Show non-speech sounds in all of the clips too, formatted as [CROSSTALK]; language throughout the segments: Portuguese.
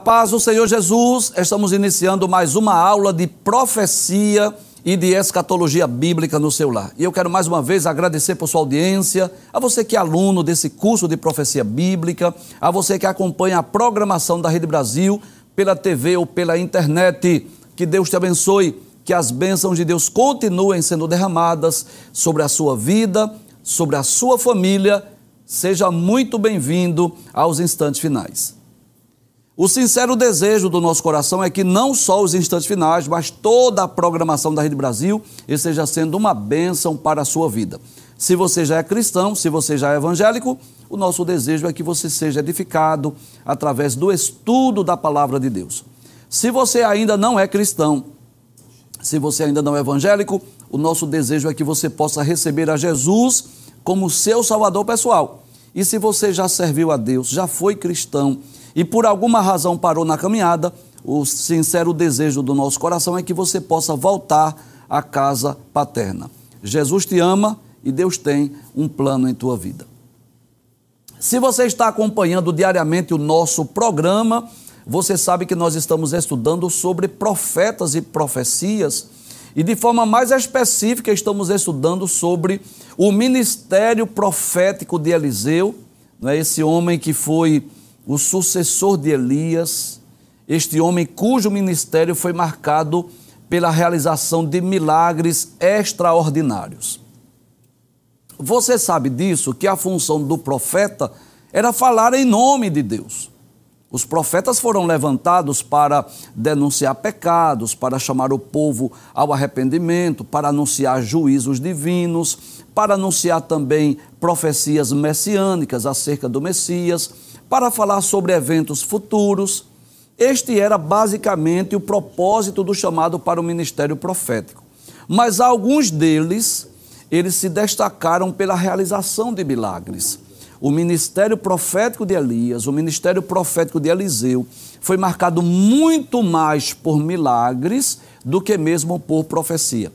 Paz do Senhor Jesus, estamos iniciando mais uma aula de profecia e de escatologia bíblica no seu lar. E eu quero mais uma vez agradecer por sua audiência, a você que é aluno desse curso de profecia bíblica, a você que acompanha a programação da Rede Brasil pela TV ou pela internet. Que Deus te abençoe, que as bênçãos de Deus continuem sendo derramadas sobre a sua vida, sobre a sua família. Seja muito bem-vindo aos instantes finais. O sincero desejo do nosso coração é que não só os instantes finais, mas toda a programação da Rede Brasil esteja sendo uma bênção para a sua vida. Se você já é cristão, se você já é evangélico, o nosso desejo é que você seja edificado através do estudo da palavra de Deus. Se você ainda não é cristão, se você ainda não é evangélico, o nosso desejo é que você possa receber a Jesus como seu salvador pessoal. E se você já serviu a Deus, já foi cristão, e por alguma razão parou na caminhada, o sincero desejo do nosso coração é que você possa voltar à casa paterna. Jesus te ama e Deus tem um plano em tua vida. Se você está acompanhando diariamente o nosso programa, você sabe que nós estamos estudando sobre profetas e profecias e de forma mais específica estamos estudando sobre o ministério profético de Eliseu, não é esse homem que foi o sucessor de Elias, este homem cujo ministério foi marcado pela realização de milagres extraordinários. Você sabe disso, que a função do profeta era falar em nome de Deus. Os profetas foram levantados para denunciar pecados, para chamar o povo ao arrependimento, para anunciar juízos divinos, para anunciar também profecias messiânicas acerca do Messias para falar sobre eventos futuros. Este era basicamente o propósito do chamado para o ministério profético. Mas alguns deles, eles se destacaram pela realização de milagres. O ministério profético de Elias, o ministério profético de Eliseu, foi marcado muito mais por milagres do que mesmo por profecia.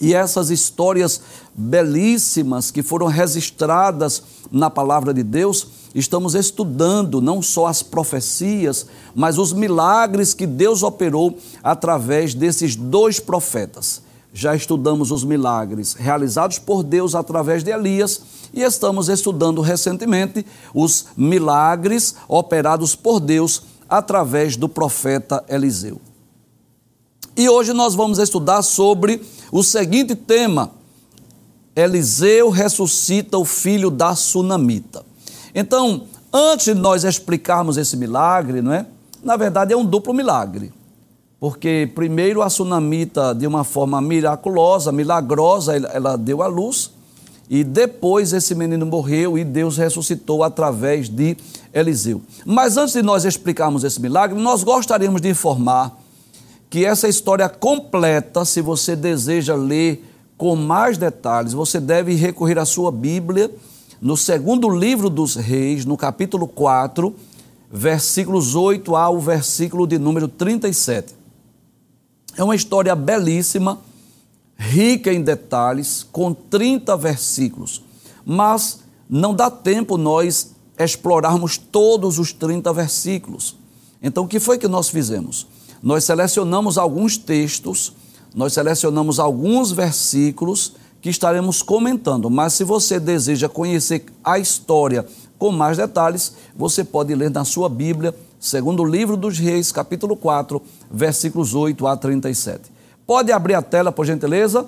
E essas histórias belíssimas que foram registradas na palavra de Deus, estamos estudando não só as profecias, mas os milagres que Deus operou através desses dois profetas. Já estudamos os milagres realizados por Deus através de Elias e estamos estudando recentemente os milagres operados por Deus através do profeta Eliseu. E hoje nós vamos estudar sobre o seguinte tema: Eliseu ressuscita o filho da sunamita. Então, antes de nós explicarmos esse milagre, não é? Na verdade é um duplo milagre. Porque primeiro a sunamita, de uma forma miraculosa, milagrosa, ela deu a luz, e depois esse menino morreu e Deus ressuscitou através de Eliseu. Mas antes de nós explicarmos esse milagre, nós gostaríamos de informar que essa história completa, se você deseja ler com mais detalhes, você deve recorrer à sua Bíblia no segundo livro dos Reis, no capítulo 4, versículos 8 ao versículo de número 37. É uma história belíssima, rica em detalhes, com 30 versículos, mas não dá tempo nós explorarmos todos os 30 versículos. Então, o que foi que nós fizemos? Nós selecionamos alguns textos, nós selecionamos alguns versículos que estaremos comentando. Mas se você deseja conhecer a história com mais detalhes, você pode ler na sua Bíblia, segundo o livro dos Reis, capítulo 4, versículos 8 a 37. Pode abrir a tela, por gentileza?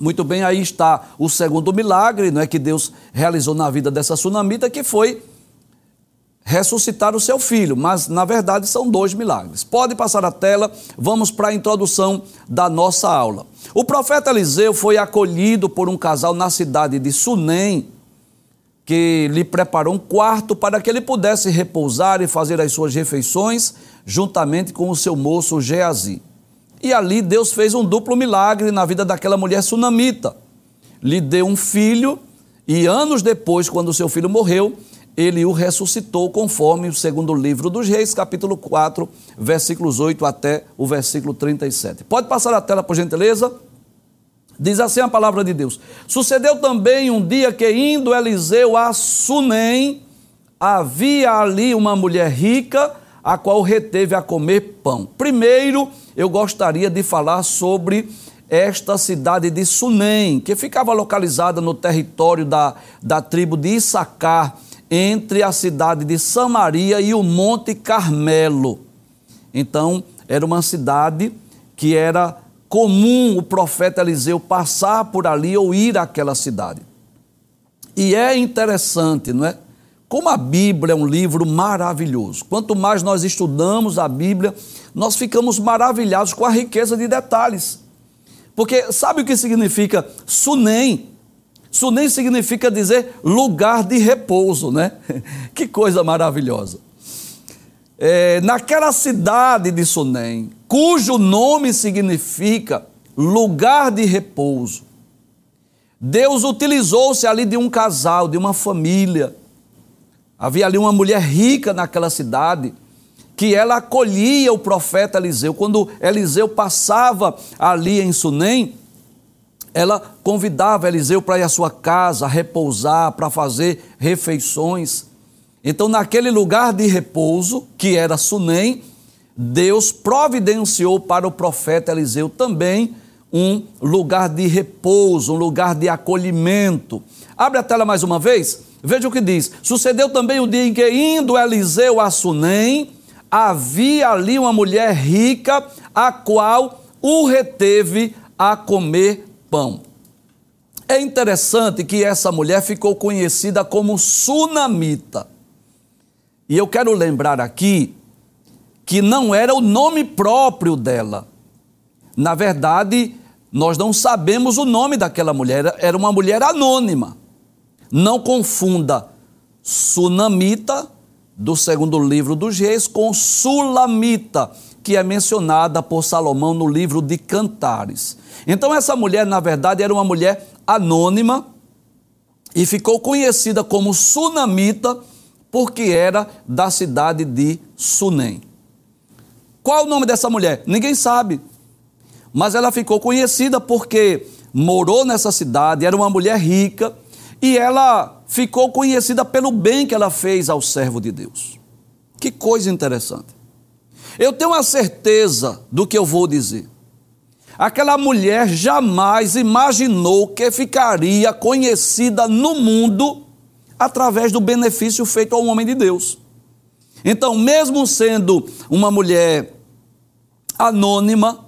Muito bem, aí está o segundo milagre, não é que Deus realizou na vida dessa sunamita, que foi ressuscitar o seu filho, mas na verdade são dois milagres. Pode passar a tela, vamos para a introdução da nossa aula. O profeta Eliseu foi acolhido por um casal na cidade de Sunem, que lhe preparou um quarto para que ele pudesse repousar e fazer as suas refeições juntamente com o seu moço Geazi. E ali Deus fez um duplo milagre na vida daquela mulher sunamita. Lhe deu um filho e anos depois, quando seu filho morreu, ele o ressuscitou, conforme o segundo livro dos Reis, capítulo 4, versículos 8 até o versículo 37. Pode passar a tela, por gentileza? Diz assim a palavra de Deus: Sucedeu também um dia que, indo Eliseu a Sunem, havia ali uma mulher rica, a qual reteve a comer pão. Primeiro, eu gostaria de falar sobre esta cidade de Sunem, que ficava localizada no território da, da tribo de Issacar, entre a cidade de Samaria e o Monte Carmelo. Então, era uma cidade que era comum o profeta Eliseu passar por ali ou ir àquela cidade. E é interessante, não é? Como a Bíblia é um livro maravilhoso. Quanto mais nós estudamos a Bíblia, nós ficamos maravilhados com a riqueza de detalhes. Porque sabe o que significa Sunem? Sunem significa dizer lugar de repouso, né? [LAUGHS] Que coisa maravilhosa. É, naquela cidade de Sunem, cujo nome significa lugar de repouso, Deus utilizou-se ali de um casal, de uma família. Havia ali uma mulher rica naquela cidade, que ela acolhia o profeta Eliseu. Quando Eliseu passava ali em Sunem, ela convidava Eliseu para ir à sua casa, repousar, para fazer refeições. Então, naquele lugar de repouso, que era Sunem, Deus providenciou para o profeta Eliseu também um lugar de repouso, um lugar de acolhimento. Abre a tela mais uma vez, veja o que diz. Sucedeu também o dia em que, indo Eliseu a Sunem, havia ali uma mulher rica, a qual o reteve a comer pão. É interessante que essa mulher ficou conhecida como Sunamita. E eu quero lembrar aqui que não era o nome próprio dela. Na verdade, nós não sabemos o nome daquela mulher, era uma mulher anônima. Não confunda Sunamita, do segundo livro dos reis, com Sulamita, que é mencionada por Salomão no livro de Cantares. Então, essa mulher, na verdade, era uma mulher anônima e ficou conhecida como Sunamita, porque era da cidade de Sunem. Qual o nome dessa mulher? Ninguém sabe mas ela ficou conhecida porque morou nessa cidade, era uma mulher rica e ela ficou conhecida pelo bem que ela fez ao servo de Deus. Que coisa interessante. Eu tenho a certeza do que eu vou dizer. Aquela mulher jamais imaginou que ficaria conhecida no mundo através do benefício feito ao homem de Deus. Então, mesmo sendo uma mulher anônima,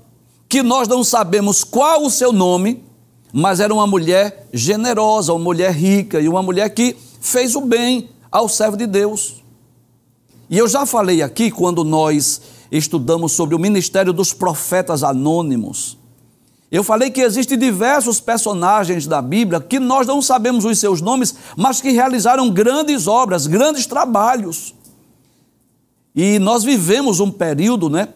que nós não sabemos qual o seu nome, mas era uma mulher generosa, uma mulher rica e uma mulher que fez o bem ao servo de Deus. E eu já falei aqui quando nós estudamos sobre o ministério dos profetas anônimos. Eu falei que existem diversos personagens da Bíblia que nós não sabemos os seus nomes, mas que realizaram grandes obras, grandes trabalhos. E nós vivemos um período, né,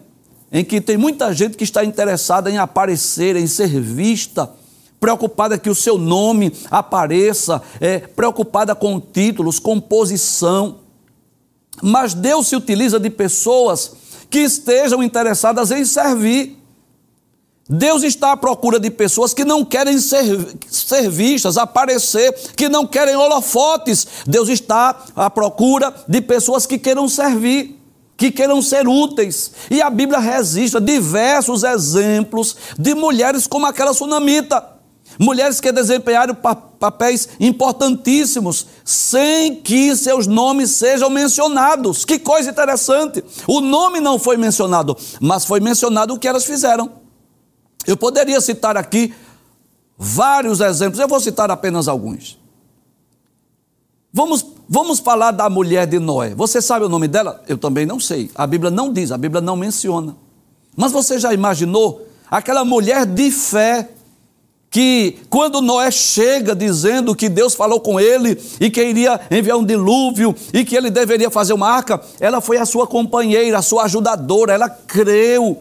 em que tem muita gente que está interessada em aparecer, em ser vista, preocupada que o seu nome apareça, é, preocupada com títulos, com posição. Mas Deus se utiliza de pessoas que estejam interessadas em servir. Deus está à procura de pessoas que não querem ser, ser vistas, aparecer, que não querem holofotes. Deus está à procura de pessoas que queiram servir que queiram ser úteis. E a Bíblia registra diversos exemplos de mulheres como aquela sunamita. Mulheres que desempenharam papéis importantíssimos sem que seus nomes sejam mencionados. Que coisa interessante! O nome não foi mencionado, mas foi mencionado o que elas fizeram. Eu poderia citar aqui vários exemplos, eu vou citar apenas alguns. Vamos, vamos falar da mulher de Noé. Você sabe o nome dela? Eu também não sei. A Bíblia não diz, a Bíblia não menciona. Mas você já imaginou aquela mulher de fé que quando Noé chega dizendo que Deus falou com ele e que iria enviar um dilúvio e que ele deveria fazer uma arca, ela foi a sua companheira, a sua ajudadora, ela creu,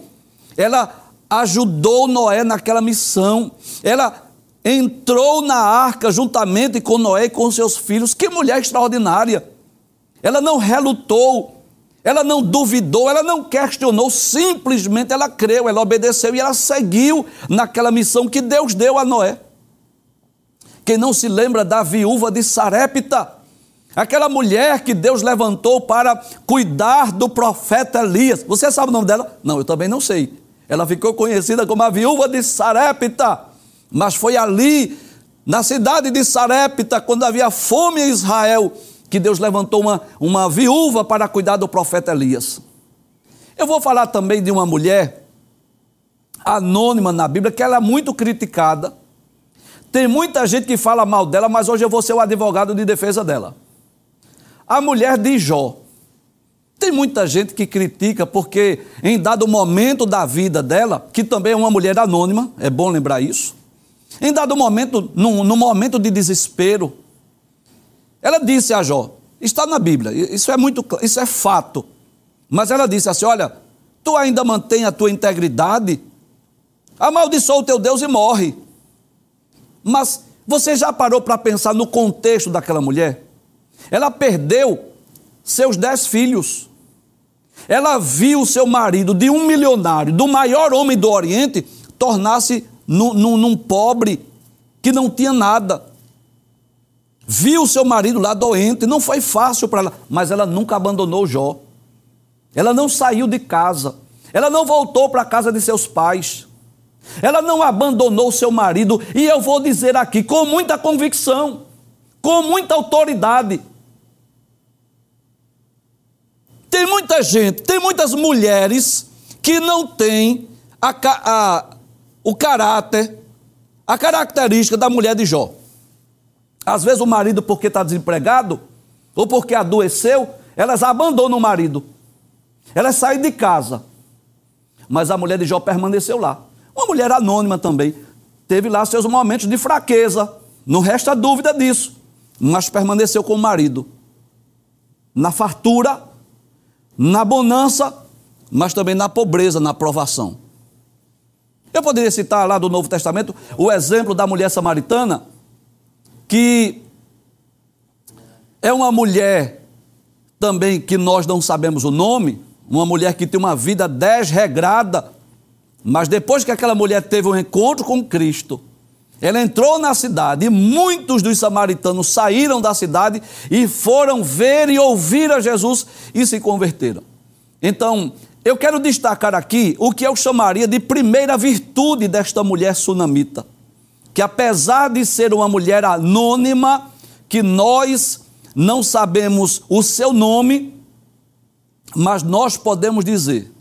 ela ajudou Noé naquela missão, ela entrou na arca juntamente com Noé e com seus filhos. Que mulher extraordinária! Ela não relutou, ela não duvidou, ela não questionou, simplesmente ela creu, ela obedeceu e ela seguiu naquela missão que Deus deu a Noé. Quem não se lembra da viúva de Sarepta? Aquela mulher que Deus levantou para cuidar do profeta Elias. Você sabe o nome dela? Não, eu também não sei. Ela ficou conhecida como a viúva de Sarepta. Mas foi ali, na cidade de Sarepta, quando havia fome em Israel, que Deus levantou uma, uma viúva para cuidar do profeta Elias. Eu vou falar também de uma mulher anônima na Bíblia, que ela é muito criticada. Tem muita gente que fala mal dela, mas hoje eu vou ser o advogado de defesa dela. A mulher de Jó. Tem muita gente que critica porque, em dado momento da vida dela, que também é uma mulher anônima, é bom lembrar isso, em dado momento, num momento de desespero, ela disse a Jó, está na Bíblia, isso é muito, isso é fato. Mas ela disse assim: Olha, tu ainda mantém a tua integridade, amaldiçoa o teu Deus e morre. Mas você já parou para pensar no contexto daquela mulher? Ela perdeu seus dez filhos. Ela viu seu marido de um milionário, do maior homem do Oriente, tornar-se num, num, num pobre que não tinha nada. Viu seu marido lá doente, não foi fácil para ela, mas ela nunca abandonou Jó. Ela não saiu de casa. Ela não voltou para a casa de seus pais. Ela não abandonou seu marido. E eu vou dizer aqui, com muita convicção, com muita autoridade. Tem muita gente, tem muitas mulheres que não têm a, a, o caráter, a característica da mulher de Jó. Às vezes o marido, porque está desempregado, ou porque adoeceu, elas abandonam o marido. Elas saem de casa. Mas a mulher de Jó permaneceu lá. Uma mulher anônima também. Teve lá seus momentos de fraqueza. Não resta dúvida disso. Mas permaneceu com o marido. Na fartura, na bonança, mas também na pobreza, na provação. Eu poderia citar lá do Novo Testamento o exemplo da mulher samaritana, que é uma mulher também que nós não sabemos o nome, uma mulher que tem uma vida desregrada, mas depois que aquela mulher teve um encontro com Cristo, ela entrou na cidade e muitos dos samaritanos saíram da cidade e foram ver e ouvir a Jesus e se converteram. Então, eu quero destacar aqui o que eu chamaria de primeira virtude desta mulher sunamita. Que apesar de ser uma mulher anônima, que nós não sabemos o seu nome, mas nós podemos dizer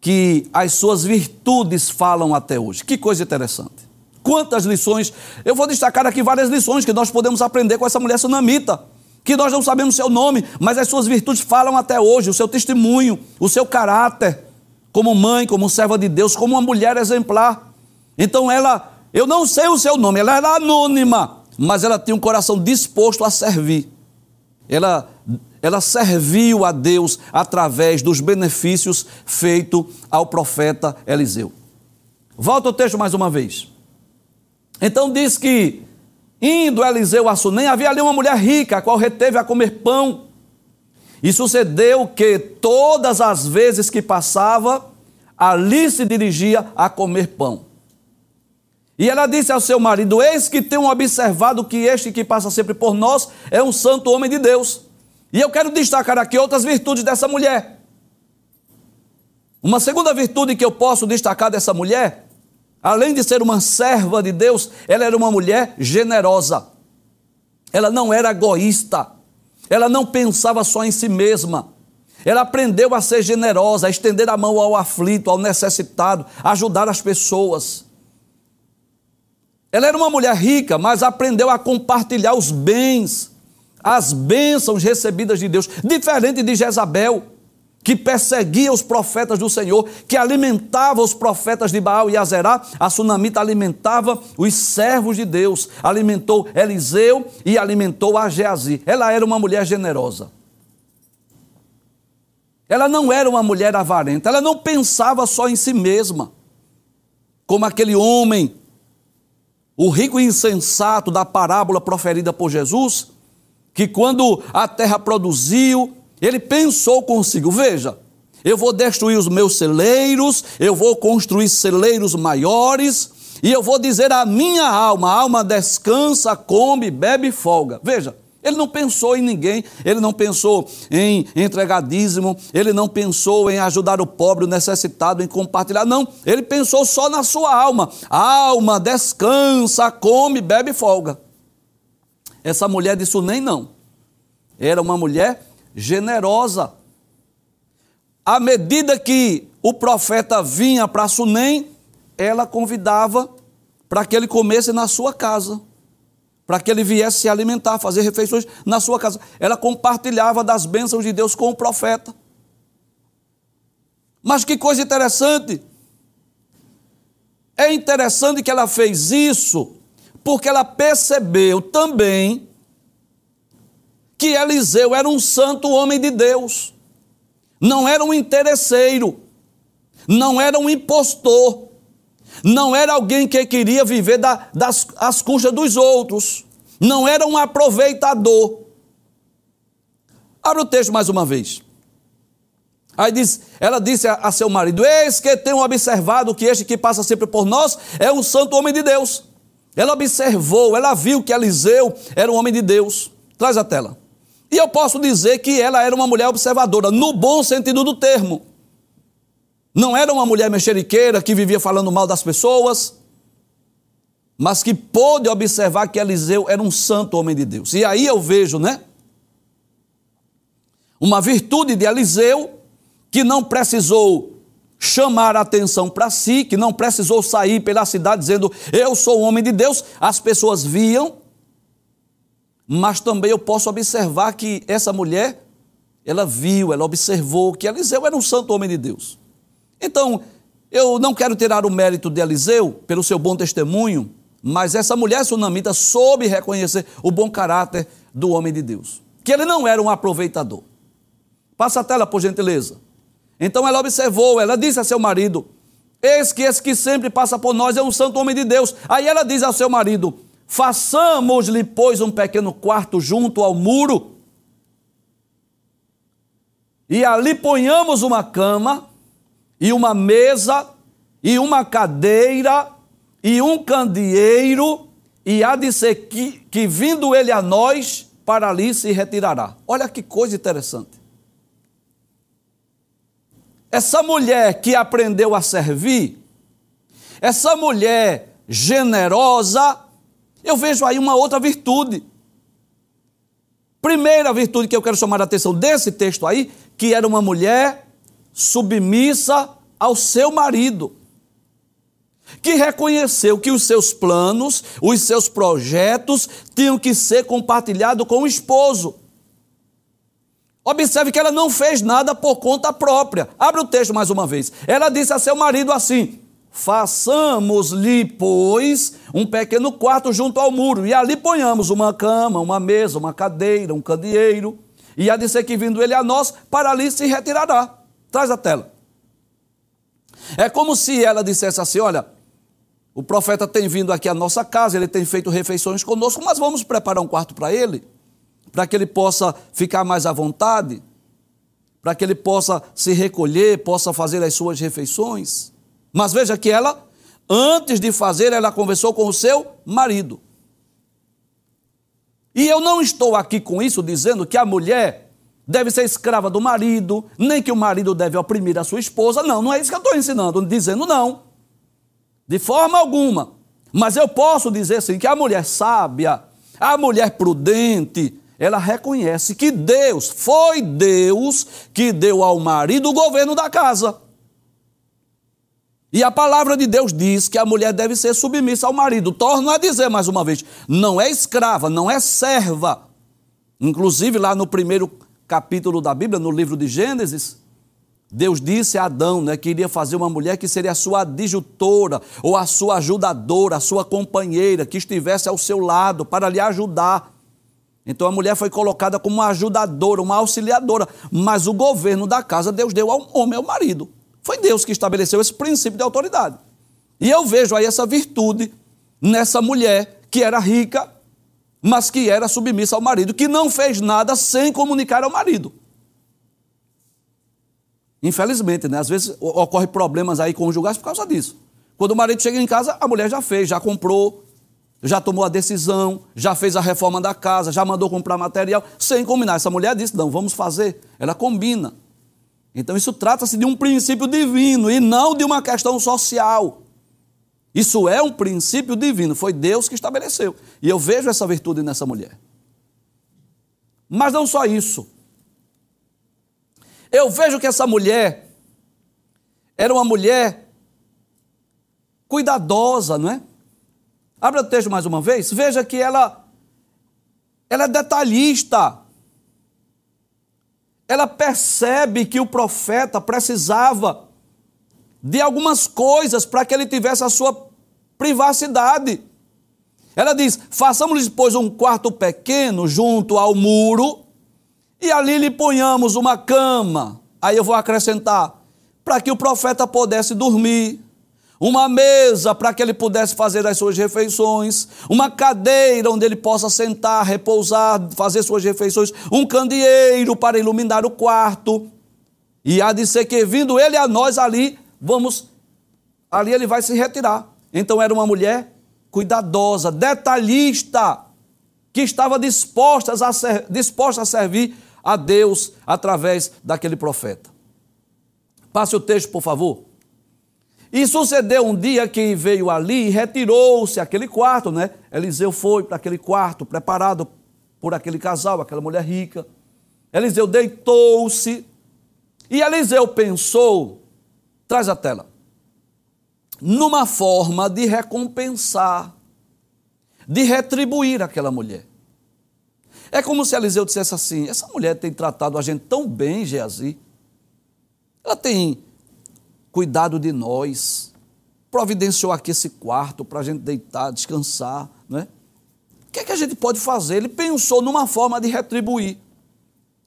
que as suas virtudes falam até hoje. Que coisa interessante. Quantas lições, eu vou destacar aqui várias lições que nós podemos aprender com essa mulher sunamita que nós não sabemos seu nome, mas as suas virtudes falam até hoje, o seu testemunho, o seu caráter, como mãe, como serva de Deus, como uma mulher exemplar. Então ela, eu não sei o seu nome, ela era anônima, mas ela tinha um coração disposto a servir. Ela, ela serviu a Deus através dos benefícios feitos ao profeta Eliseu. Volta o texto mais uma vez. Então diz que Indo Eliseu a Sunem, havia ali uma mulher rica, a qual reteve a comer pão. E sucedeu que todas as vezes que passava, ali se dirigia a comer pão. E ela disse ao seu marido: Eis que tenho observado que este que passa sempre por nós é um santo homem de Deus. E eu quero destacar aqui outras virtudes dessa mulher. Uma segunda virtude que eu posso destacar dessa mulher Além de ser uma serva de Deus, ela era uma mulher generosa. Ela não era egoísta. Ela não pensava só em si mesma. Ela aprendeu a ser generosa, a estender a mão ao aflito, ao necessitado, a ajudar as pessoas. Ela era uma mulher rica, mas aprendeu a compartilhar os bens, as bênçãos recebidas de Deus, diferente de Jezabel que perseguia os profetas do Senhor, que alimentava os profetas de Baal e Azerá, a sunamita alimentava os servos de Deus, alimentou Eliseu e alimentou a Geazi. Ela era uma mulher generosa. Ela não era uma mulher avarenta, ela não pensava só em si mesma, como aquele homem, o rico insensato da parábola proferida por Jesus, que quando a terra produziu, ele pensou consigo: veja, eu vou destruir os meus celeiros, eu vou construir celeiros maiores, e eu vou dizer à minha alma: alma descansa, come, bebe e folga. Veja, Ele não pensou em ninguém, ele não pensou em entregar dízimo, ele não pensou em ajudar o pobre, o necessitado, em compartilhar. Não, ele pensou só na sua alma. Alma descansa, come, bebe e folga. Essa mulher disse nem não. Era uma mulher generosa. À medida que o profeta vinha para Sunem, ela convidava para que ele comesse na sua casa para que ele viesse se alimentar, fazer refeições na sua casa. Ela compartilhava das bênçãos de Deus com o profeta. Mas que coisa interessante! É interessante que ela fez isso porque ela percebeu também que Eliseu era um santo homem de Deus, não era um interesseiro, não era um impostor, não era alguém que queria viver da, das as custas dos outros, não era um aproveitador. Abra o texto mais uma vez. Aí diz, ela disse a, a seu marido: Eis que tenho observado que este que passa sempre por nós é um santo homem de Deus. Ela observou, ela viu que Eliseu era um homem de Deus. Traz a tela. E eu posso dizer que ela era uma mulher observadora, no bom sentido do termo. Não era uma mulher mexeriqueira que vivia falando mal das pessoas, mas que pôde observar que Eliseu era um santo homem de Deus. E aí eu vejo, né? Uma virtude de Eliseu que não precisou chamar a atenção para si, que não precisou sair pela cidade dizendo eu sou homem de Deus, as pessoas viam, mas também eu posso observar que essa mulher, ela viu, ela observou que Eliseu era um santo homem de Deus. Então, eu não quero tirar o mérito de Eliseu pelo seu bom testemunho, mas essa mulher sunamita soube reconhecer o bom caráter do homem de Deus, que ele não era um aproveitador. Passa a tela, por gentileza. Então ela observou, ela disse a seu marido: Eis que esse que sempre passa por nós é um santo homem de Deus. Aí ela diz ao seu marido: Façamos-lhe, pois, um pequeno quarto junto ao muro, e ali ponhamos uma cama e uma mesa, e uma cadeira, e um candeeiro, e há de ser que, que vindo ele a nós, para ali se retirará. Olha que coisa interessante. Essa mulher que aprendeu a servir, essa mulher generosa, eu vejo aí uma outra virtude. Primeira virtude que eu quero chamar a atenção desse texto aí, que era uma mulher submissa ao seu marido, que reconheceu que os seus planos, os seus projetos tinham que ser compartilhados com o esposo. Observe que ela não fez nada por conta própria. Abre o texto mais uma vez. Ela disse a seu marido assim: Façamos-lhe, pois, um pequeno quarto junto ao muro, e ali ponhamos uma cama, uma mesa, uma cadeira, um candeeiro, e de ser que vindo ele a nós, para ali se retirará. Traz a tela. É como se ela dissesse assim: olha, o profeta tem vindo aqui à nossa casa, ele tem feito refeições conosco, mas vamos preparar um quarto para ele, para que ele possa ficar mais à vontade, para que ele possa se recolher, possa fazer as suas refeições. Mas veja que ela, antes de fazer, ela conversou com o seu marido. E eu não estou aqui com isso dizendo que a mulher deve ser escrava do marido, nem que o marido deve oprimir a sua esposa. Não, não é isso que eu estou ensinando, dizendo não. De forma alguma. Mas eu posso dizer assim que a mulher sábia, a mulher prudente, ela reconhece que Deus, foi Deus que deu ao marido o governo da casa. E a palavra de Deus diz que a mulher deve ser submissa ao marido. Torno a dizer mais uma vez: não é escrava, não é serva. Inclusive, lá no primeiro capítulo da Bíblia, no livro de Gênesis, Deus disse a Adão né, que iria fazer uma mulher que seria a sua adjutora, ou a sua ajudadora, a sua companheira, que estivesse ao seu lado para lhe ajudar. Então a mulher foi colocada como uma ajudadora, uma auxiliadora, mas o governo da casa Deus deu ao homem, ao marido. Foi Deus que estabeleceu esse princípio de autoridade. E eu vejo aí essa virtude nessa mulher que era rica, mas que era submissa ao marido, que não fez nada sem comunicar ao marido. Infelizmente, né? Às vezes ocorre problemas aí conjugais por causa disso. Quando o marido chega em casa, a mulher já fez, já comprou, já tomou a decisão, já fez a reforma da casa, já mandou comprar material, sem combinar. Essa mulher disse: não, vamos fazer. Ela combina. Então isso trata-se de um princípio divino e não de uma questão social. Isso é um princípio divino, foi Deus que estabeleceu. E eu vejo essa virtude nessa mulher. Mas não só isso. Eu vejo que essa mulher era uma mulher cuidadosa, não é? Abra o texto mais uma vez. Veja que ela, ela é detalhista. Ela percebe que o profeta precisava de algumas coisas para que ele tivesse a sua privacidade. Ela diz: façamos-lhe, pois, um quarto pequeno junto ao muro, e ali lhe ponhamos uma cama. Aí eu vou acrescentar: para que o profeta pudesse dormir, uma mesa para que ele pudesse fazer as suas refeições, uma cadeira onde ele possa sentar, repousar, fazer suas refeições, um candeeiro para iluminar o quarto. E há de ser que, vindo ele a nós ali, vamos, ali ele vai se retirar. Então era uma mulher cuidadosa, detalhista, que estava disposta a, ser, disposta a servir a Deus através daquele profeta. Passe o texto, por favor. E sucedeu um dia que veio ali e retirou-se aquele quarto, né? Eliseu foi para aquele quarto preparado por aquele casal, aquela mulher rica. Eliseu deitou-se e Eliseu pensou Traz a tela. Numa forma de recompensar, de retribuir aquela mulher. É como se Eliseu dissesse assim: essa mulher tem tratado a gente tão bem, Geazi. Ela tem cuidado de nós, providenciou aqui esse quarto para a gente deitar, descansar, não é? O que, é que a gente pode fazer? Ele pensou numa forma de retribuir,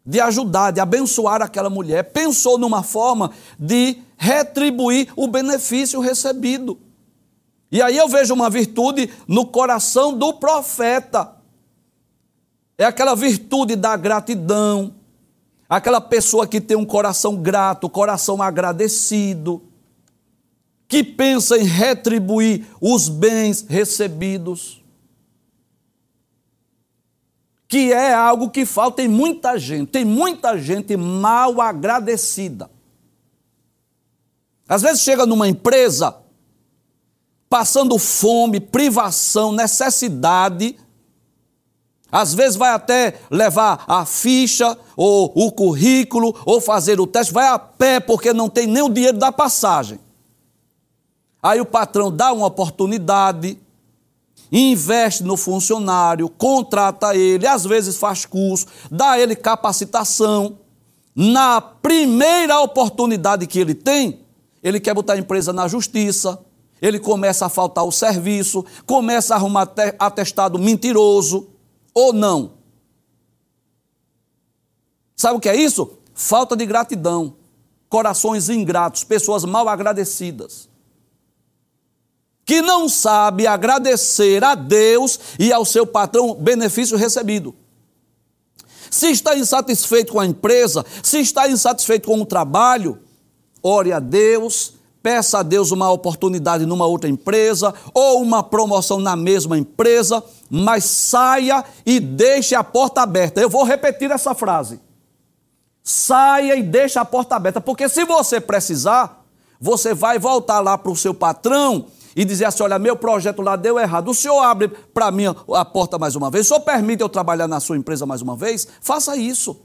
de ajudar, de abençoar aquela mulher, pensou numa forma de retribuir o benefício recebido. E aí eu vejo uma virtude no coração do profeta. É aquela virtude da gratidão, aquela pessoa que tem um coração grato, coração agradecido, que pensa em retribuir os bens recebidos, que é algo que falta em muita gente, tem muita gente mal agradecida. Às vezes chega numa empresa passando fome, privação, necessidade. Às vezes vai até levar a ficha ou o currículo ou fazer o teste, vai a pé porque não tem nem o dinheiro da passagem. Aí o patrão dá uma oportunidade, investe no funcionário, contrata ele, às vezes faz curso, dá ele capacitação. Na primeira oportunidade que ele tem, ele quer botar a empresa na justiça, ele começa a faltar o serviço, começa a arrumar atestado mentiroso, ou não. Sabe o que é isso? Falta de gratidão, corações ingratos, pessoas mal agradecidas. Que não sabe agradecer a Deus e ao seu patrão benefício recebido. Se está insatisfeito com a empresa, se está insatisfeito com o trabalho, ore a Deus, peça a Deus uma oportunidade numa outra empresa ou uma promoção na mesma empresa, mas saia e deixe a porta aberta. Eu vou repetir essa frase. Saia e deixe a porta aberta, porque se você precisar, você vai voltar lá para o seu patrão e dizer assim: olha, meu projeto lá deu errado. O senhor abre para mim a porta mais uma vez? O senhor permite eu trabalhar na sua empresa mais uma vez? Faça isso.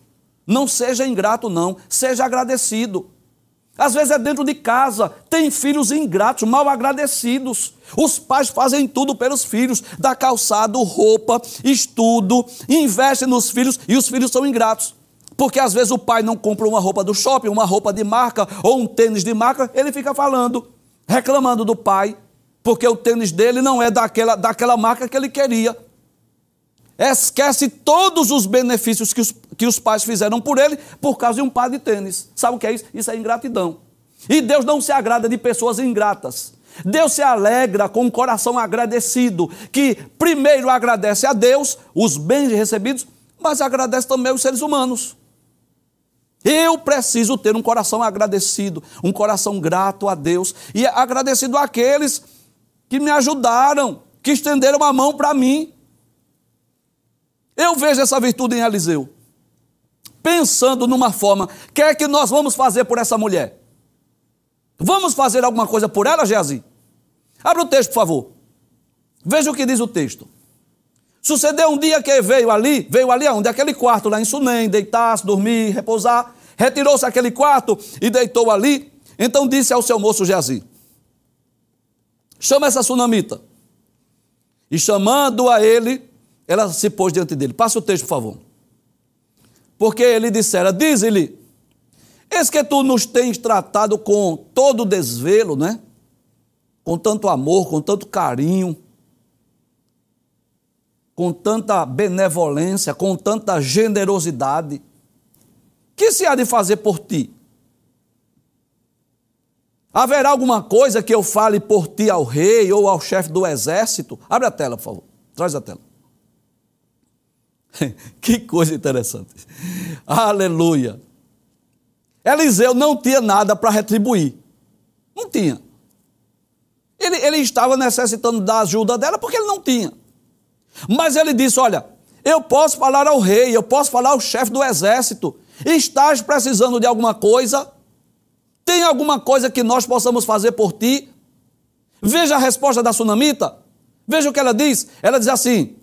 Não seja ingrato, não. Seja agradecido. Às vezes é dentro de casa, tem filhos ingratos, mal agradecidos. Os pais fazem tudo pelos filhos, dá calçado, roupa, estudo, investem nos filhos e os filhos são ingratos. Porque às vezes o pai não compra uma roupa do shopping, uma roupa de marca ou um tênis de marca, ele fica falando, reclamando do pai, porque o tênis dele não é daquela, daquela marca que ele queria esquece todos os benefícios que os, que os pais fizeram por ele por causa de um par de tênis. Sabe o que é isso? Isso é ingratidão. E Deus não se agrada de pessoas ingratas. Deus se alegra com um coração agradecido, que primeiro agradece a Deus os bens recebidos, mas agradece também aos seres humanos. Eu preciso ter um coração agradecido, um coração grato a Deus e agradecido àqueles que me ajudaram, que estenderam a mão para mim. Eu vejo essa virtude em Eliseu. Pensando numa forma, o que é que nós vamos fazer por essa mulher? Vamos fazer alguma coisa por ela, Geazi? Abra o texto, por favor. Veja o que diz o texto. Sucedeu um dia que veio ali, veio ali aonde? Aquele quarto lá em Sunem, deitar-se, dormir, repousar. Retirou-se aquele quarto e deitou ali. Então disse ao seu moço Geazi: Chama essa sunamita. E chamando a ele, ela se pôs diante dele. Passa o texto, por favor. Porque ele dissera: Diz-lhe, eis que tu nos tens tratado com todo desvelo, né? Com tanto amor, com tanto carinho, com tanta benevolência, com tanta generosidade. Que se há de fazer por ti? Haverá alguma coisa que eu fale por ti ao rei ou ao chefe do exército? Abre a tela, por favor. Traz a tela. [LAUGHS] que coisa interessante. Aleluia. Eliseu não tinha nada para retribuir. Não tinha. Ele, ele estava necessitando da ajuda dela porque ele não tinha. Mas ele disse: Olha, eu posso falar ao rei, eu posso falar ao chefe do exército. Estás precisando de alguma coisa? Tem alguma coisa que nós possamos fazer por ti? Veja a resposta da sunamita. Veja o que ela diz. Ela diz assim: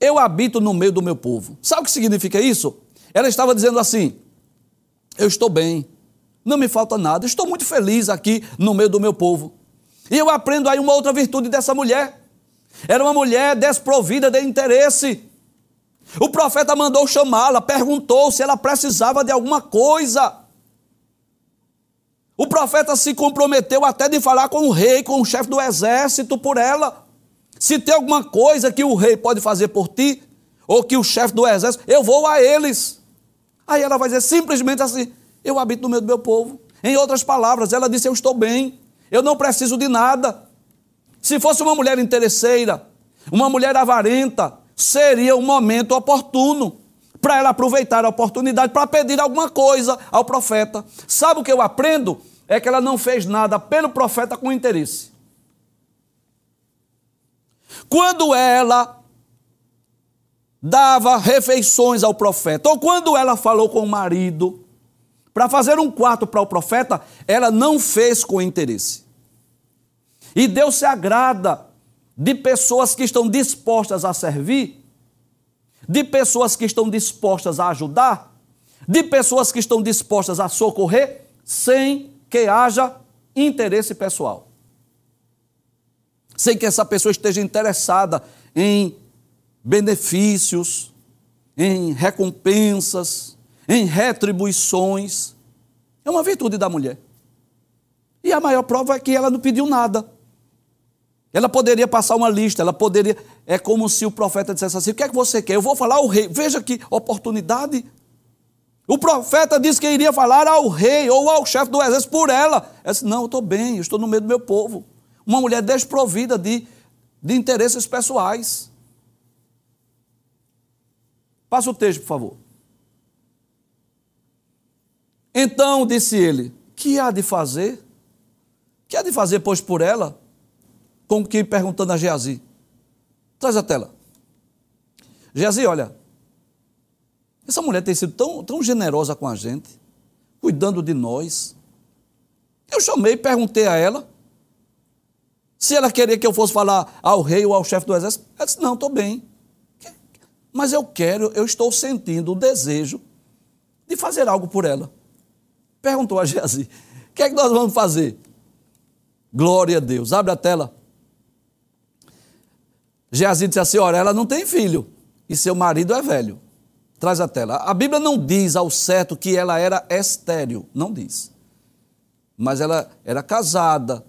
Eu habito no meio do meu povo. Sabe o que significa isso? Ela estava dizendo assim: Eu estou bem, não me falta nada, estou muito feliz aqui no meio do meu povo. E eu aprendo aí uma outra virtude dessa mulher. Era uma mulher desprovida de interesse. O profeta mandou chamá-la, perguntou se ela precisava de alguma coisa. O profeta se comprometeu até de falar com o rei, com o chefe do exército por ela. Se tem alguma coisa que o rei pode fazer por ti, ou que o chefe do exército, eu vou a eles. Aí ela vai dizer simplesmente assim: Eu habito no meio do meu povo. Em outras palavras, ela disse: Eu estou bem, eu não preciso de nada. Se fosse uma mulher interesseira, uma mulher avarenta, seria um momento oportuno para ela aproveitar a oportunidade para pedir alguma coisa ao profeta. Sabe o que eu aprendo? É que ela não fez nada pelo profeta com interesse. Quando ela dava refeições ao profeta, ou quando ela falou com o marido para fazer um quarto para o profeta, ela não fez com interesse. E Deus se agrada de pessoas que estão dispostas a servir de pessoas que estão dispostas a ajudar, de pessoas que estão dispostas a socorrer, sem que haja interesse pessoal. Sem que essa pessoa esteja interessada em benefícios, em recompensas, em retribuições. É uma virtude da mulher. E a maior prova é que ela não pediu nada. Ela poderia passar uma lista, ela poderia. É como se o profeta dissesse assim: o que é que você quer? Eu vou falar ao rei. Veja que oportunidade. O profeta disse que iria falar ao rei ou ao chefe do exército por ela. Ela disse: não, eu estou bem, eu estou no meio do meu povo. Uma mulher desprovida de, de interesses pessoais. Passa o texto, por favor. Então disse ele: Que há de fazer? Que há de fazer, pois, por ela? Como que perguntando a Geazi. Traz a tela. Geazi, olha, essa mulher tem sido tão, tão generosa com a gente, cuidando de nós. Eu chamei e perguntei a ela se ela queria que eu fosse falar ao rei ou ao chefe do exército. Ela disse: Não, estou bem. Mas eu quero, eu estou sentindo o desejo de fazer algo por ela. Perguntou a Geazi: O que é que nós vamos fazer? Glória a Deus. Abre a tela. Geazi disse assim: Olha, ela não tem filho e seu marido é velho. Traz a tela. A Bíblia não diz ao certo que ela era estéril, não diz. Mas ela era casada,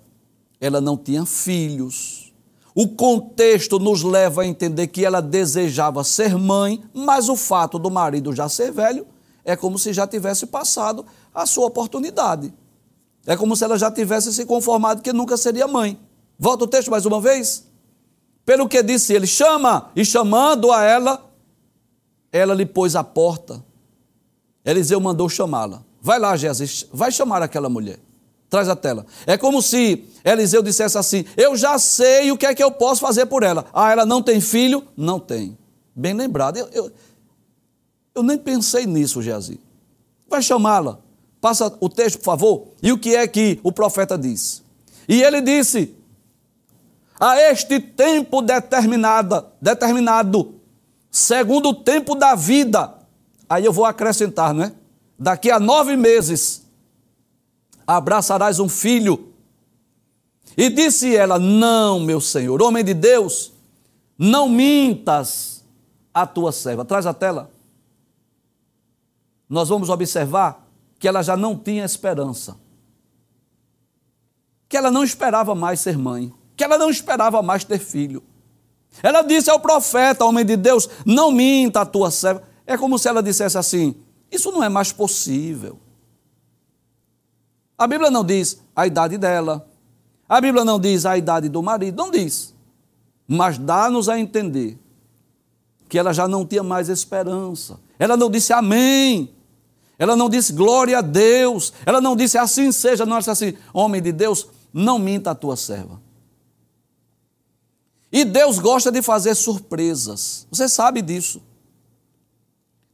ela não tinha filhos. O contexto nos leva a entender que ela desejava ser mãe, mas o fato do marido já ser velho é como se já tivesse passado a sua oportunidade. É como se ela já tivesse se conformado que nunca seria mãe. Volta o texto mais uma vez. Pelo que disse ele, chama, e chamando a ela, ela lhe pôs a porta. Eliseu mandou chamá-la. Vai lá, Jesus, vai chamar aquela mulher. Traz a tela. É como se Eliseu dissesse assim: Eu já sei o que é que eu posso fazer por ela. Ah, ela não tem filho? Não tem. Bem lembrado. Eu, eu, eu nem pensei nisso, Geazi. Vai chamá-la. Passa o texto, por favor. E o que é que o profeta diz? E ele disse: A este tempo determinada, determinado, segundo o tempo da vida. Aí eu vou acrescentar, não é? Daqui a nove meses abraçarás um filho. E disse ela: Não, meu senhor, homem de Deus, não mintas a tua serva. Traz a tela. Nós vamos observar que ela já não tinha esperança. Que ela não esperava mais ser mãe. Que ela não esperava mais ter filho. Ela disse ao profeta, homem de Deus: Não minta a tua serva. É como se ela dissesse assim: Isso não é mais possível. A Bíblia não diz a idade dela. A Bíblia não diz a idade do marido. Não diz. Mas dá-nos a entender que ela já não tinha mais esperança. Ela não disse amém. Ela não disse glória a Deus. Ela não disse assim seja. Não disse assim, homem de Deus, não minta a tua serva. E Deus gosta de fazer surpresas. Você sabe disso.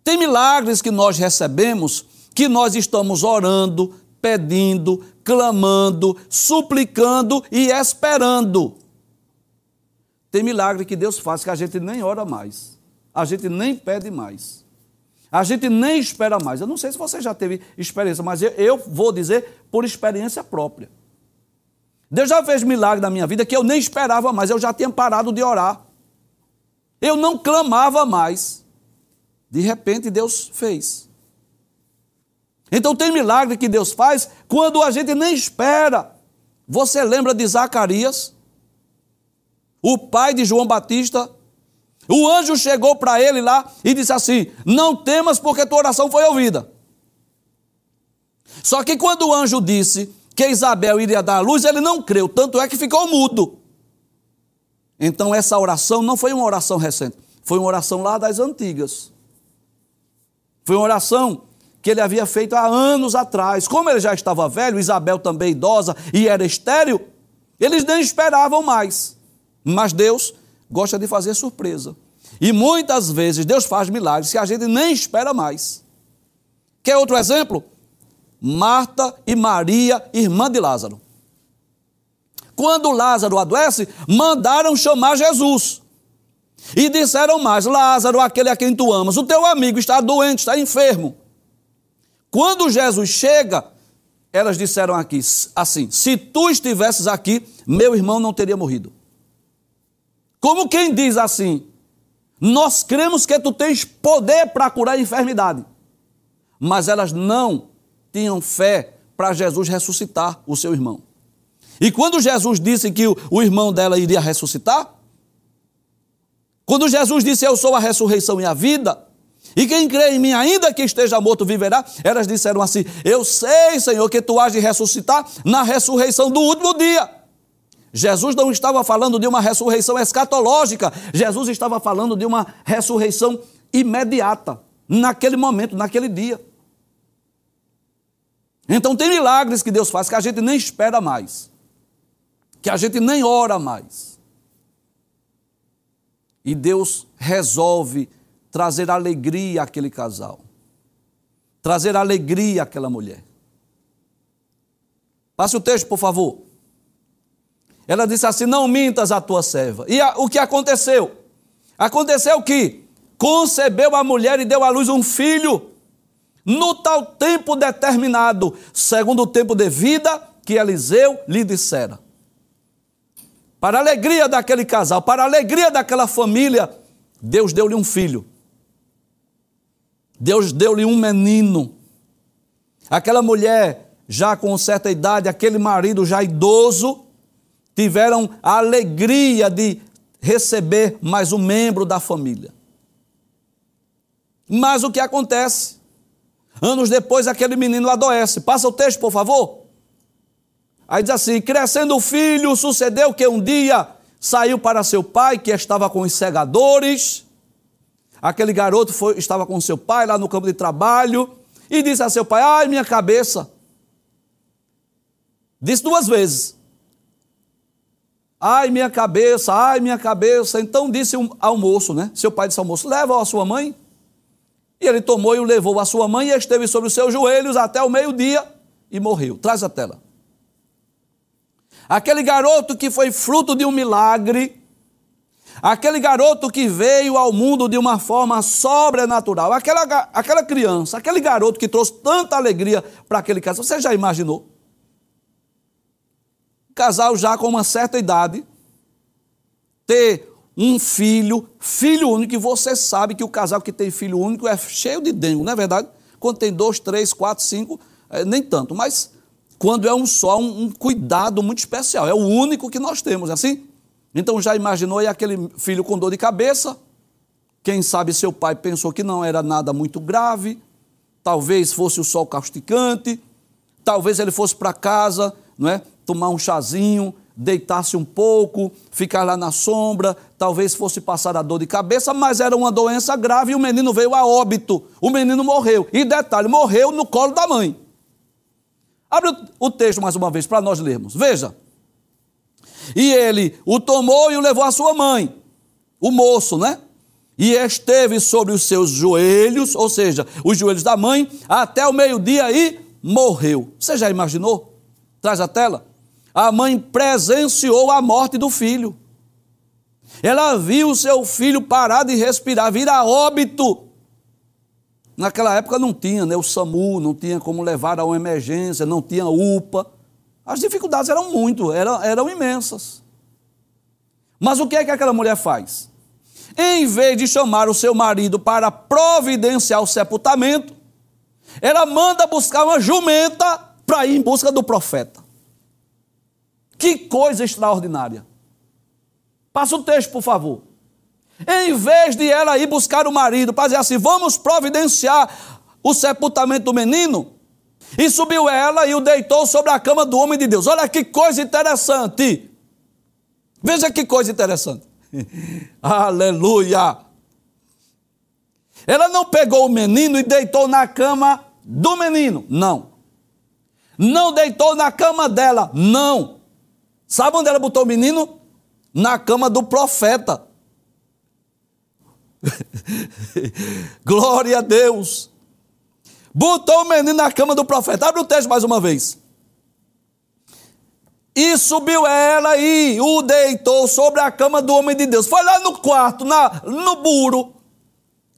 Tem milagres que nós recebemos que nós estamos orando, pedindo, clamando, suplicando e esperando. Tem milagre que Deus faz que a gente nem ora mais, a gente nem pede mais, a gente nem espera mais. Eu não sei se você já teve experiência, mas eu, eu vou dizer por experiência própria. Deus já fez milagre na minha vida que eu nem esperava mais, eu já tinha parado de orar. Eu não clamava mais. De repente Deus fez. Então tem milagre que Deus faz quando a gente nem espera. Você lembra de Zacarias? O pai de João Batista? O anjo chegou para ele lá e disse assim: Não temas, porque tua oração foi ouvida. Só que quando o anjo disse que Isabel iria dar a luz, ele não creu, tanto é que ficou mudo. Então essa oração não foi uma oração recente, foi uma oração lá das antigas. Foi uma oração que ele havia feito há anos atrás. Como ele já estava velho, Isabel também idosa e era estéril, eles nem esperavam mais. Mas Deus gosta de fazer surpresa. E muitas vezes Deus faz milagres que a gente nem espera mais. Quer outro exemplo? Marta e Maria, irmã de Lázaro. Quando Lázaro adoece, mandaram chamar Jesus. E disseram mais: Lázaro, aquele a quem tu amas, o teu amigo está doente, está enfermo. Quando Jesus chega, elas disseram aqui assim: se tu estivesses aqui, meu irmão não teria morrido. Como quem diz assim: nós cremos que tu tens poder para curar a enfermidade. Mas elas não tinham fé para Jesus ressuscitar o seu irmão. E quando Jesus disse que o, o irmão dela iria ressuscitar, quando Jesus disse eu sou a ressurreição e a vida, e quem crê em mim, ainda que esteja morto, viverá. Elas disseram assim: Eu sei, Senhor, que tu has de ressuscitar na ressurreição do último dia. Jesus não estava falando de uma ressurreição escatológica, Jesus estava falando de uma ressurreição imediata, naquele momento, naquele dia. Então tem milagres que Deus faz que a gente nem espera mais, que a gente nem ora mais. E Deus resolve trazer alegria àquele casal, trazer alegria àquela mulher. Passe o texto, por favor. Ela disse assim: Não mintas a tua serva. E a, o que aconteceu? Aconteceu que concebeu a mulher e deu à luz um filho, no tal tempo determinado, segundo o tempo de vida que Eliseu lhe dissera. Para a alegria daquele casal, para a alegria daquela família, Deus deu-lhe um filho. Deus deu-lhe um menino. Aquela mulher, já com certa idade, aquele marido já idoso, tiveram a alegria de receber mais um membro da família. Mas o que acontece? Anos depois, aquele menino adoece. Passa o texto, por favor. Aí diz assim: crescendo o filho, sucedeu que um dia saiu para seu pai, que estava com os segadores Aquele garoto foi, estava com seu pai lá no campo de trabalho e disse a seu pai: Ai, minha cabeça. Disse duas vezes. Ai, minha cabeça, ai, minha cabeça. Então disse ao moço, né? Seu pai disse ao moço: leva a sua mãe. E ele tomou e o levou à sua mãe e esteve sobre os seus joelhos até o meio-dia e morreu. Traz a tela. Aquele garoto que foi fruto de um milagre, aquele garoto que veio ao mundo de uma forma sobrenatural, aquela, aquela criança, aquele garoto que trouxe tanta alegria para aquele casal. Você já imaginou? casal já com uma certa idade, ter um filho, filho único, e você sabe que o casal que tem filho único é cheio de dengo, não é verdade? Quando tem dois, três, quatro, cinco, é, nem tanto, mas quando é um só, um, um, cuidado muito especial, é o único que nós temos, é assim? Então já imaginou aí aquele filho com dor de cabeça? Quem sabe seu pai pensou que não era nada muito grave, talvez fosse o sol causticante, talvez ele fosse para casa, não é? tomar um chazinho, deitar-se um pouco, ficar lá na sombra, talvez fosse passar a dor de cabeça, mas era uma doença grave e o menino veio a óbito. O menino morreu. E detalhe, morreu no colo da mãe. Abre o texto mais uma vez para nós lermos. Veja. E ele o tomou e o levou à sua mãe, o moço, né? E esteve sobre os seus joelhos, ou seja, os joelhos da mãe, até o meio-dia e morreu. Você já imaginou? Traz a tela a mãe presenciou a morte do filho. Ela viu seu filho parar de respirar, vir a óbito. Naquela época não tinha né, o SAMU, não tinha como levar a uma emergência, não tinha UPA. As dificuldades eram muito, eram, eram imensas. Mas o que é que aquela mulher faz? Em vez de chamar o seu marido para providenciar o sepultamento, ela manda buscar uma jumenta para ir em busca do profeta. Que coisa extraordinária. Passa o texto, por favor. Em vez de ela ir buscar o marido para dizer assim, vamos providenciar o sepultamento do menino, e subiu ela e o deitou sobre a cama do homem de Deus. Olha que coisa interessante. Veja que coisa interessante. [LAUGHS] Aleluia. Ela não pegou o menino e deitou na cama do menino. Não. Não deitou na cama dela. Não. Sabe onde ela botou o menino? Na cama do profeta. [LAUGHS] Glória a Deus. Botou o menino na cama do profeta. Abre o texto mais uma vez. E subiu ela e o deitou sobre a cama do homem de Deus. Foi lá no quarto, na, no buro.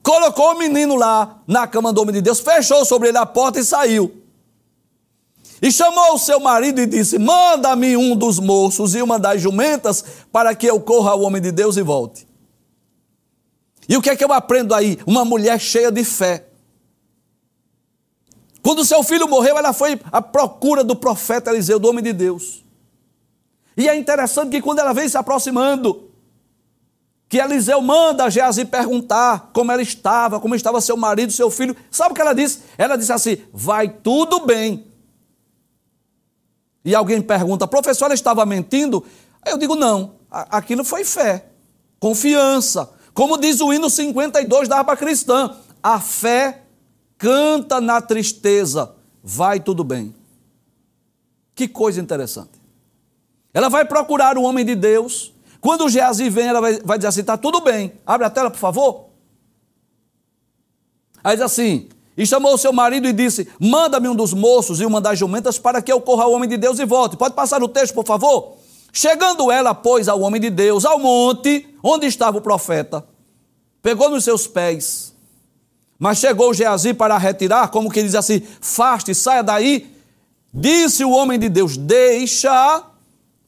Colocou o menino lá na cama do homem de Deus, fechou sobre ele a porta e saiu. E chamou o seu marido e disse: Manda-me um dos moços e uma das jumentas para que eu corra ao homem de Deus e volte. E o que é que eu aprendo aí? Uma mulher cheia de fé. Quando seu filho morreu, ela foi à procura do profeta Eliseu, do homem de Deus. E é interessante que quando ela vem se aproximando, que Eliseu manda a Geazi perguntar como ela estava, como estava seu marido, seu filho. Sabe o que ela disse? Ela disse assim: Vai tudo bem e alguém pergunta, professor, ela estava mentindo? Eu digo, não, aquilo foi fé, confiança. Como diz o hino 52 da Aba Cristã, a fé canta na tristeza, vai tudo bem. Que coisa interessante. Ela vai procurar o homem de Deus. Quando o Geazi vem, ela vai, vai dizer assim: está tudo bem. Abre a tela, por favor. Aí diz assim: e chamou seu marido e disse: Manda-me um dos moços e uma das jumentas para que eu corra ao homem de Deus e volte. Pode passar o texto, por favor? Chegando ela, pois, ao homem de Deus, ao monte onde estava o profeta, pegou nos seus pés, mas chegou Geazi para retirar, como que diz assim: Faste, saia daí. Disse o homem de Deus: Deixa,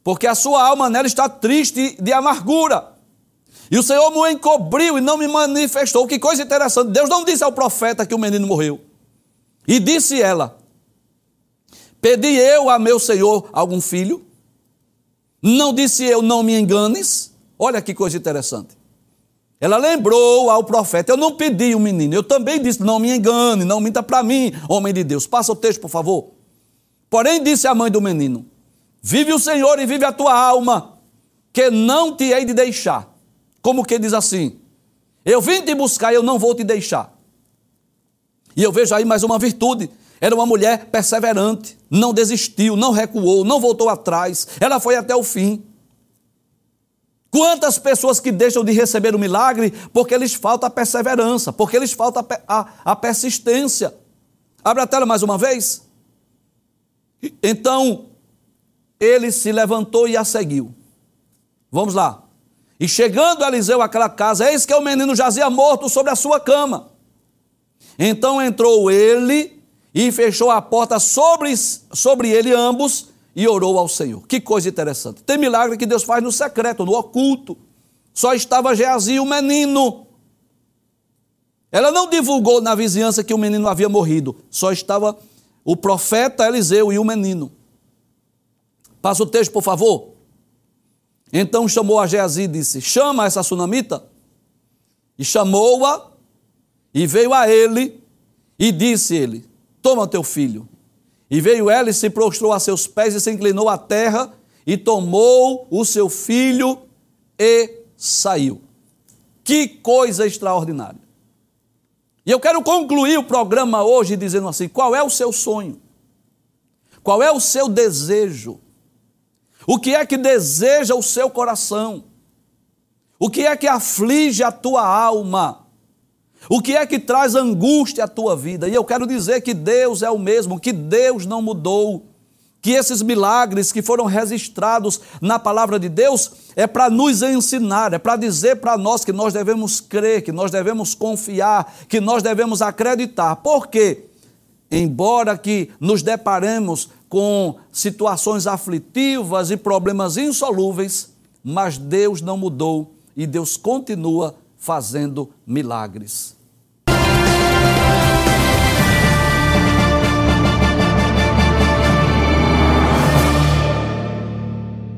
porque a sua alma nela está triste de amargura. E o Senhor me encobriu e não me manifestou. Que coisa interessante. Deus não disse ao profeta que o menino morreu. E disse ela: Pedi eu a meu Senhor algum filho? Não disse eu, não me enganes? Olha que coisa interessante. Ela lembrou ao profeta: Eu não pedi o um menino, eu também disse: Não me engane, não minta para mim, homem de Deus. Passa o texto, por favor. Porém, disse a mãe do menino: Vive o Senhor e vive a tua alma, que não te hei de deixar. Como que diz assim: Eu vim te buscar eu não vou te deixar. E eu vejo aí mais uma virtude. Era uma mulher perseverante, não desistiu, não recuou, não voltou atrás, ela foi até o fim. Quantas pessoas que deixam de receber o milagre porque lhes falta a perseverança, porque lhes falta a, a, a persistência. Abre a tela mais uma vez. Então, ele se levantou e a seguiu. Vamos lá. E chegando Eliseu àquela casa, eis que o menino jazia morto sobre a sua cama. Então entrou ele e fechou a porta sobre, sobre ele ambos e orou ao Senhor. Que coisa interessante. Tem milagre que Deus faz no secreto, no oculto. Só estava Geazi, o menino. Ela não divulgou na vizinhança que o menino havia morrido. Só estava o profeta Eliseu e o menino. Passa o texto, por favor. Então chamou a Geazi e disse: Chama essa sunamita. E chamou-a, e veio a ele, e disse ele: Toma teu filho. E veio ela e se prostrou a seus pés e se inclinou à terra e tomou o seu filho e saiu. Que coisa extraordinária. E eu quero concluir o programa hoje dizendo assim: qual é o seu sonho? Qual é o seu desejo? O que é que deseja o seu coração? O que é que aflige a tua alma? O que é que traz angústia à tua vida? E eu quero dizer que Deus é o mesmo, que Deus não mudou. Que esses milagres que foram registrados na palavra de Deus é para nos ensinar, é para dizer para nós que nós devemos crer, que nós devemos confiar, que nós devemos acreditar. Por quê? Embora que nos deparemos com situações aflitivas e problemas insolúveis, mas Deus não mudou e Deus continua fazendo milagres.